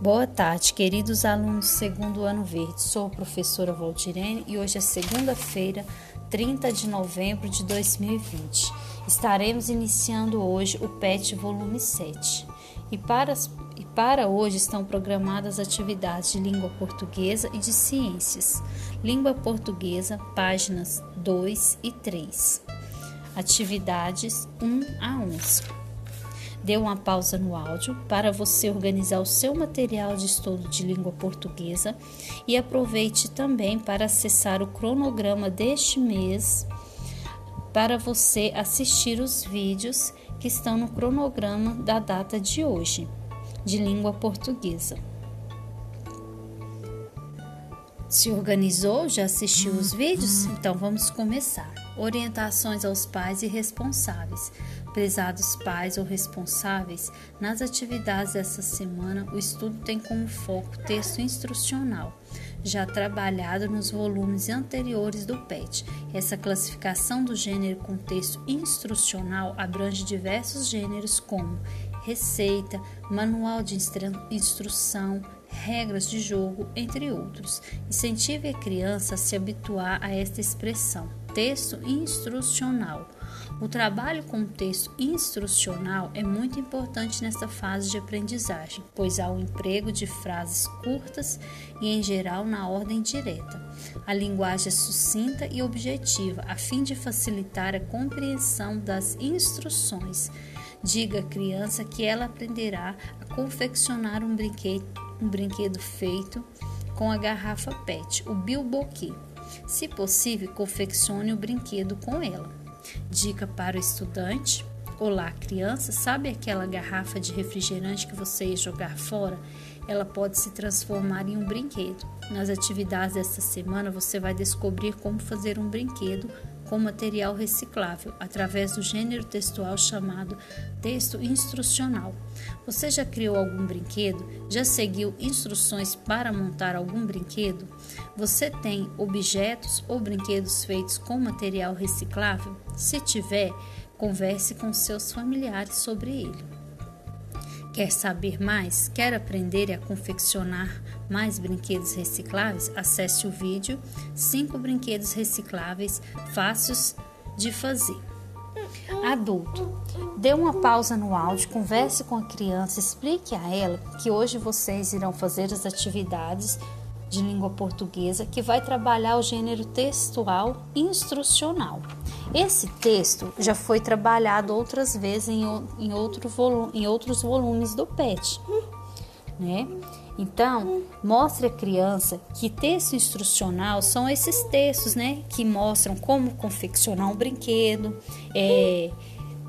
Boa tarde, queridos alunos do segundo ano verde. Sou a professora Valdirene e hoje é segunda-feira, 30 de novembro de 2020. Estaremos iniciando hoje o PET volume 7. E para, e para hoje estão programadas atividades de língua portuguesa e de ciências. Língua portuguesa, páginas 2 e 3. Atividades 1 a 11. Dê uma pausa no áudio para você organizar o seu material de estudo de língua portuguesa e aproveite também para acessar o cronograma deste mês para você assistir os vídeos que estão no cronograma da data de hoje de língua portuguesa. Se organizou? Já assistiu os vídeos? Então vamos começar. Orientações aos pais e responsáveis. Prezados pais ou responsáveis, nas atividades dessa semana, o estudo tem como foco texto instrucional, já trabalhado nos volumes anteriores do PET. Essa classificação do gênero com texto instrucional abrange diversos gêneros como receita, manual de instrução, regras de jogo, entre outros. Incentive a criança a se habituar a esta expressão, texto instrucional o trabalho com texto instrucional é muito importante nesta fase de aprendizagem, pois há o emprego de frases curtas e, em geral, na ordem direta. A linguagem é sucinta e objetiva, a fim de facilitar a compreensão das instruções. Diga à criança que ela aprenderá a confeccionar um brinquedo, um brinquedo feito com a garrafa PET, o bilboquê. Se possível, confeccione o brinquedo com ela. Dica para o estudante: Olá, criança, sabe aquela garrafa de refrigerante que você ia jogar fora? Ela pode se transformar em um brinquedo. Nas atividades desta semana, você vai descobrir como fazer um brinquedo com material reciclável, através do gênero textual chamado texto instrucional. Você já criou algum brinquedo? Já seguiu instruções para montar algum brinquedo? Você tem objetos ou brinquedos feitos com material reciclável? Se tiver, converse com seus familiares sobre ele. Quer saber mais? Quer aprender a confeccionar mais brinquedos recicláveis? Acesse o vídeo 5 brinquedos recicláveis fáceis de fazer. Adulto, dê uma pausa no áudio, converse com a criança, explique a ela que hoje vocês irão fazer as atividades de língua portuguesa que vai trabalhar o gênero textual instrucional. Esse texto já foi trabalhado outras vezes em, em, outro volume, em outros volumes do PET, né? Então, mostre à criança que texto instrucional são esses textos, né, que mostram como confeccionar um brinquedo, é,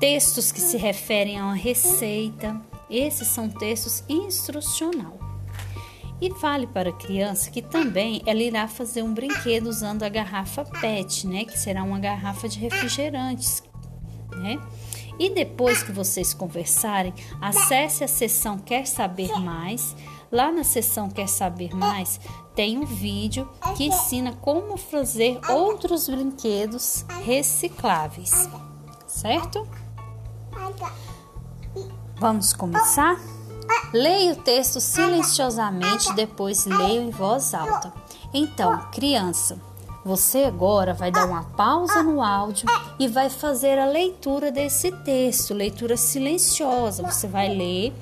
textos que se referem a uma receita. Esses são textos instrucional. E fale para a criança que também ela irá fazer um brinquedo usando a garrafa PET, né, que será uma garrafa de refrigerantes, né? E depois que vocês conversarem, acesse a seção Quer Saber Mais. Lá na seção Quer Saber Mais tem um vídeo que ensina como fazer outros brinquedos recicláveis, certo? Vamos começar? Leia o texto silenciosamente, depois leia em voz alta. Então, criança, você agora vai dar uma pausa no áudio e vai fazer a leitura desse texto, leitura silenciosa. Você vai ler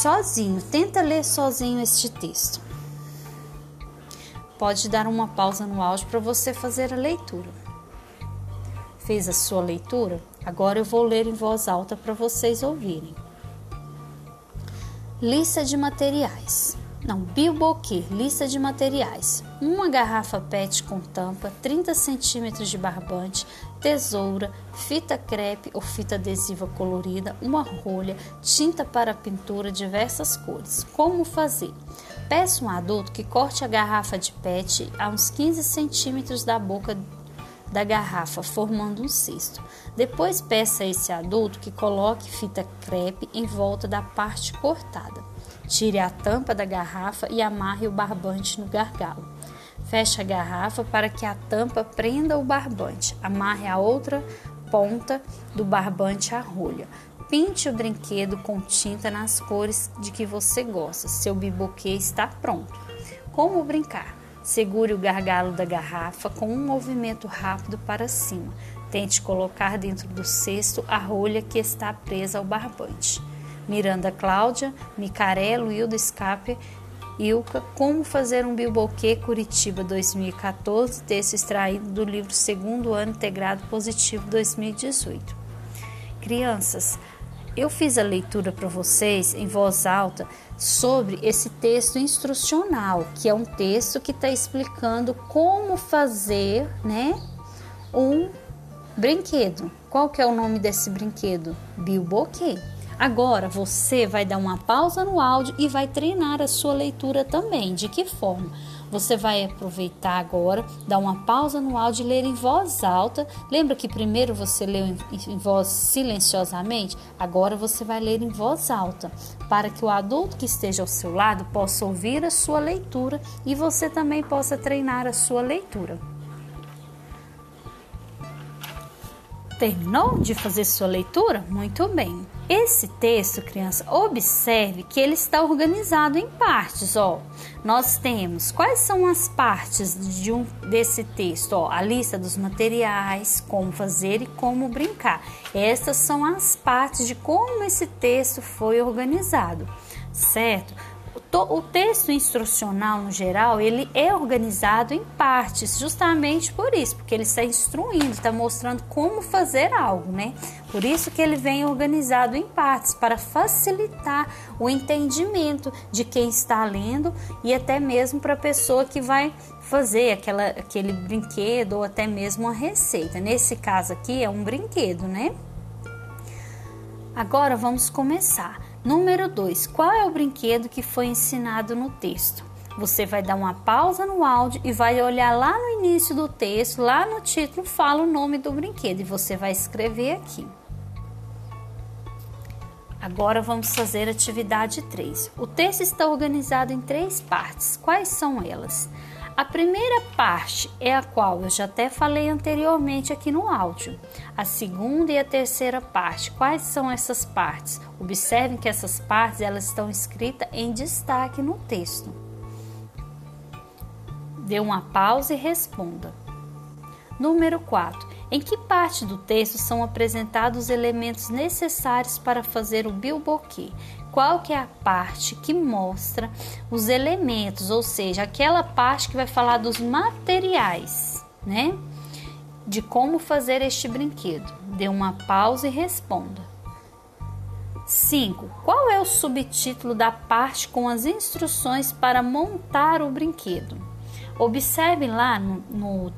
sozinho. Tenta ler sozinho este texto. Pode dar uma pausa no áudio para você fazer a leitura. Fez a sua leitura? Agora eu vou ler em voz alta para vocês ouvirem. Lista de materiais. Não, bilboquê, lista de materiais. Uma garrafa PET com tampa, 30 centímetros de barbante, tesoura, fita crepe ou fita adesiva colorida, uma rolha, tinta para pintura, diversas cores. Como fazer? Peça um adulto que corte a garrafa de PET a uns 15 centímetros da boca da garrafa, formando um cesto. Depois peça a esse adulto que coloque fita crepe em volta da parte cortada. Tire a tampa da garrafa e amarre o barbante no gargalo. Feche a garrafa para que a tampa prenda o barbante. Amarre a outra ponta do barbante à rolha. pinte o brinquedo com tinta nas cores de que você gosta. Seu biboquê está pronto. Como brincar? Segure o gargalo da garrafa com um movimento rápido para cima. Tente colocar dentro do cesto a rolha que está presa ao barbante. Miranda Cláudia, Micarello, Hilda Escape, Ilka, Como Fazer um Bilboquê Curitiba 2014, texto extraído do livro Segundo Ano Integrado Positivo 2018. Crianças, eu fiz a leitura para vocês em voz alta sobre esse texto instrucional, que é um texto que está explicando como fazer, né, um brinquedo. Qual que é o nome desse brinquedo? Bilboquê. Agora você vai dar uma pausa no áudio e vai treinar a sua leitura também. De que forma? Você vai aproveitar agora, dar uma pausa no áudio e ler em voz alta. Lembra que primeiro você leu em, em voz silenciosamente? Agora você vai ler em voz alta, para que o adulto que esteja ao seu lado possa ouvir a sua leitura e você também possa treinar a sua leitura. Terminou de fazer sua leitura? Muito bem. Esse texto, criança, observe que ele está organizado em partes. Ó, nós temos quais são as partes de um desse texto? Ó, a lista dos materiais, como fazer e como brincar. Essas são as partes de como esse texto foi organizado, certo? O texto instrucional no geral ele é organizado em partes justamente por isso porque ele está instruindo está mostrando como fazer algo né? Por isso que ele vem organizado em partes para facilitar o entendimento de quem está lendo e até mesmo para a pessoa que vai fazer aquela, aquele brinquedo ou até mesmo uma receita. Nesse caso aqui é um brinquedo né? Agora vamos começar Número 2. Qual é o brinquedo que foi ensinado no texto? Você vai dar uma pausa no áudio e vai olhar lá no início do texto, lá no título, fala o nome do brinquedo e você vai escrever aqui. Agora vamos fazer atividade 3. O texto está organizado em três partes. Quais são elas? A primeira parte é a qual eu já até falei anteriormente aqui no áudio. A segunda e a terceira parte. Quais são essas partes? Observem que essas partes elas estão escritas em destaque no texto. Dê uma pausa e responda. Número 4. Em que parte do texto são apresentados os elementos necessários para fazer o bilboquê? qual que é a parte que mostra os elementos, ou seja, aquela parte que vai falar dos materiais, né? De como fazer este brinquedo. Dê uma pausa e responda. 5. Qual é o subtítulo da parte com as instruções para montar o brinquedo? Observe lá no, no,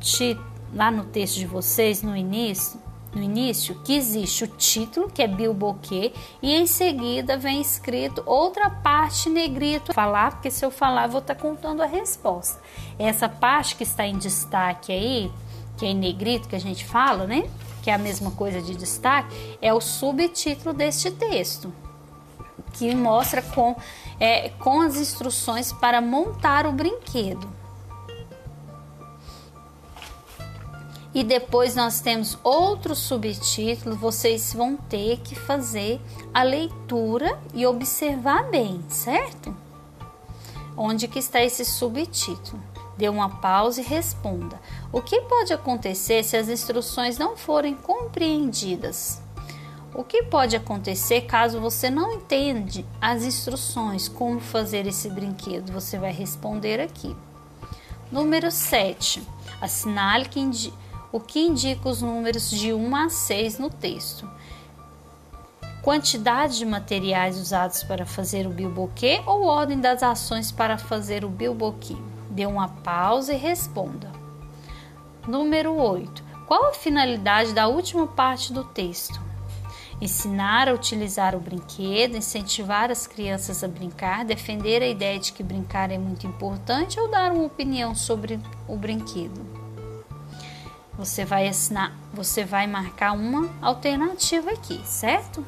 lá no texto de vocês, no início, no início que existe o título, que é Bilboquê, e em seguida vem escrito outra parte negrito. Falar, porque se eu falar, eu vou estar tá contando a resposta. Essa parte que está em destaque aí, que é em negrito que a gente fala, né? Que é a mesma coisa de destaque, é o subtítulo deste texto, que mostra com, é, com as instruções para montar o brinquedo. E depois nós temos outro subtítulo, vocês vão ter que fazer a leitura e observar bem, certo? Onde que está esse subtítulo? Dê uma pausa e responda. O que pode acontecer se as instruções não forem compreendidas? O que pode acontecer caso você não entende as instruções como fazer esse brinquedo? Você vai responder aqui. Número 7. Assinale que o que indica os números de 1 a 6 no texto. Quantidade de materiais usados para fazer o bilboquê ou ordem das ações para fazer o bilboquê? Dê uma pausa e responda. Número 8. Qual a finalidade da última parte do texto? Ensinar a utilizar o brinquedo, incentivar as crianças a brincar, defender a ideia de que brincar é muito importante ou dar uma opinião sobre o brinquedo? Você vai assinar, você vai marcar uma alternativa aqui, certo?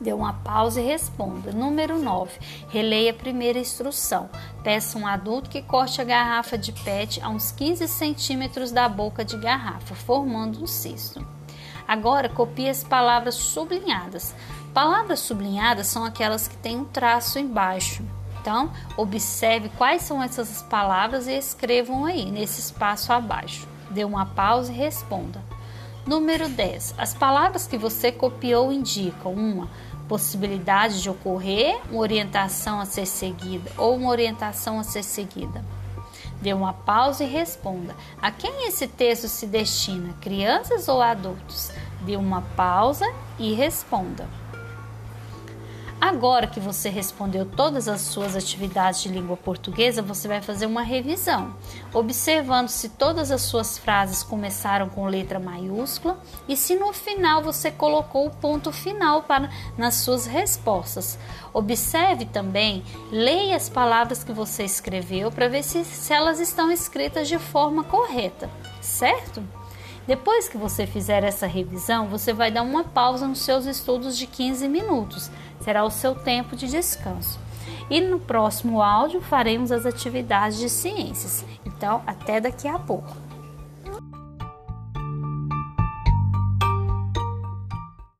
Dê uma pausa e responda. Número 9. Releia a primeira instrução. Peça um adulto que corte a garrafa de PET a uns 15 centímetros da boca de garrafa, formando um cesto. Agora, copie as palavras sublinhadas. Palavras sublinhadas são aquelas que têm um traço embaixo. Então, observe quais são essas palavras e escrevam aí, nesse espaço abaixo. Dê uma pausa e responda. Número 10. As palavras que você copiou indicam uma possibilidade de ocorrer, uma orientação a ser seguida ou uma orientação a ser seguida. Dê uma pausa e responda: a quem esse texto se destina, crianças ou adultos? Dê uma pausa e responda. Agora que você respondeu todas as suas atividades de língua portuguesa, você vai fazer uma revisão, observando se todas as suas frases começaram com letra maiúscula e se no final você colocou o ponto final para nas suas respostas. Observe também, leia as palavras que você escreveu para ver se, se elas estão escritas de forma correta, certo? Depois que você fizer essa revisão, você vai dar uma pausa nos seus estudos de 15 minutos. Será o seu tempo de descanso. E no próximo áudio faremos as atividades de ciências. Então, até daqui a pouco.